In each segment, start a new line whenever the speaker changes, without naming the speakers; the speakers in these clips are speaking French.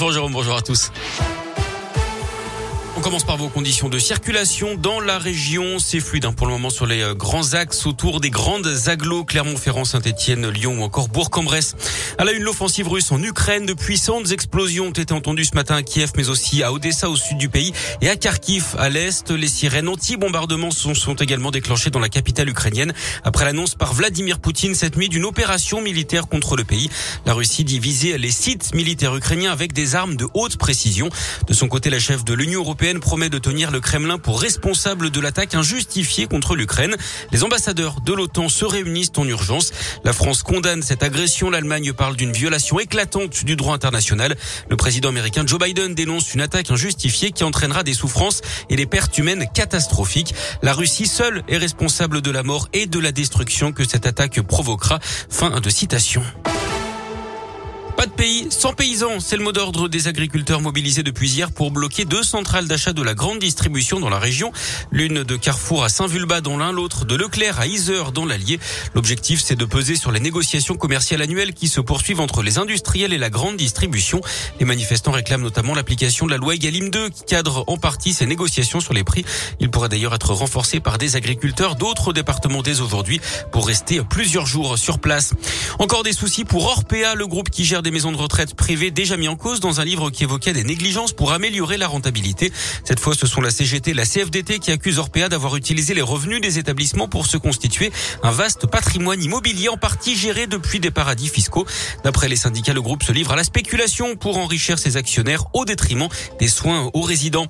Bonjour Jérôme, bonjour à tous. On commence par vos conditions de circulation dans la région. C'est fluide hein, pour le moment sur les euh, grands axes autour des grandes agglos Clermont-Ferrand, Saint-Etienne, Lyon ou encore Bourg-en-Bresse. À la une, l'offensive russe en Ukraine. De puissantes explosions ont été entendues ce matin à Kiev, mais aussi à Odessa au sud du pays et à Kharkiv à l'est. Les sirènes anti-bombardement sont, sont également déclenchées dans la capitale ukrainienne après l'annonce par Vladimir Poutine cette nuit d'une opération militaire contre le pays. La Russie dit viser les sites militaires ukrainiens avec des armes de haute précision. De son côté, la chef de l'Union européenne promet de tenir le Kremlin pour responsable de l'attaque injustifiée contre l'Ukraine. Les ambassadeurs de l'OTAN se réunissent en urgence. La France condamne cette agression. L'Allemagne parle d'une violation éclatante du droit international. Le président américain Joe Biden dénonce une attaque injustifiée qui entraînera des souffrances et des pertes humaines catastrophiques. La Russie seule est responsable de la mort et de la destruction que cette attaque provoquera. Fin de citation. Pas de pays sans paysans, c'est le mot d'ordre des agriculteurs mobilisés depuis hier pour bloquer deux centrales d'achat de la grande distribution dans la région. L'une de Carrefour à Saint-Vulbas dans l'un, l'autre de Leclerc à Isère dans l'Allier. L'objectif, c'est de peser sur les négociations commerciales annuelles qui se poursuivent entre les industriels et la grande distribution. Les manifestants réclament notamment l'application de la loi Egalim 2 qui cadre en partie ces négociations sur les prix. Il pourrait d'ailleurs être renforcé par des agriculteurs d'autres départements dès aujourd'hui pour rester plusieurs jours sur place. Encore des soucis pour Orpea, le groupe qui gère maisons de retraite privées déjà mis en cause dans un livre qui évoquait des négligences pour améliorer la rentabilité. Cette fois, ce sont la CGT et la CFDT qui accusent Orpea d'avoir utilisé les revenus des établissements pour se constituer un vaste patrimoine immobilier en partie géré depuis des paradis fiscaux. D'après les syndicats, le groupe se livre à la spéculation pour enrichir ses actionnaires au détriment des soins aux résidents.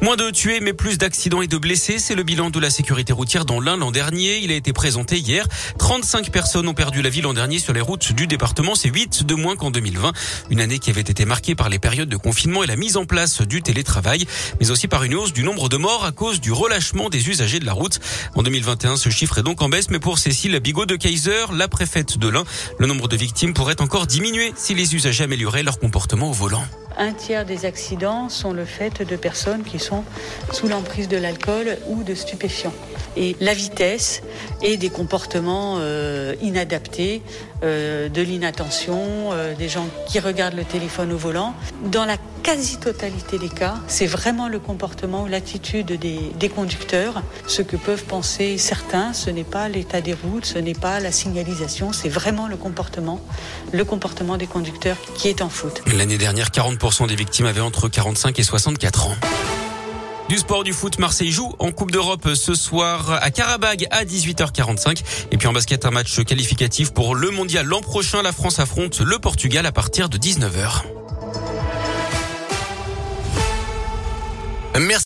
Moins de tués, mais plus d'accidents et de blessés, c'est le bilan de la sécurité routière dans l'Ain l'an dernier. Il a été présenté hier. 35 personnes ont perdu la vie l'an dernier sur les routes du département. C'est 8 de moins qu'en 2020. Une année qui avait été marquée par les périodes de confinement et la mise en place du télétravail, mais aussi par une hausse du nombre de morts à cause du relâchement des usagers de la route. En 2021, ce chiffre est donc en baisse, mais pour Cécile Bigot de Kaiser, la préfète de l'Ain, le nombre de victimes pourrait encore diminuer si les usagers amélioraient leur comportement au volant.
Un tiers des accidents sont le fait de personnes qui sont sous l'emprise de l'alcool ou de stupéfiants. Et la vitesse et des comportements euh, inadaptés, euh, de l'inattention, euh, des gens qui regardent le téléphone au volant. Dans la quasi-totalité des cas, c'est vraiment le comportement ou l'attitude des, des conducteurs. Ce que peuvent penser certains, ce n'est pas l'état des routes, ce n'est pas la signalisation, c'est vraiment le comportement, le comportement des conducteurs qui est en faute.
L'année dernière, 40% des victimes avaient entre 45 et 64 ans. Du sport du foot, Marseille joue en Coupe d'Europe ce soir à Karabag à 18h45. Et puis en basket, un match qualificatif pour le mondial l'an prochain. La France affronte le Portugal à partir de 19h. Merci.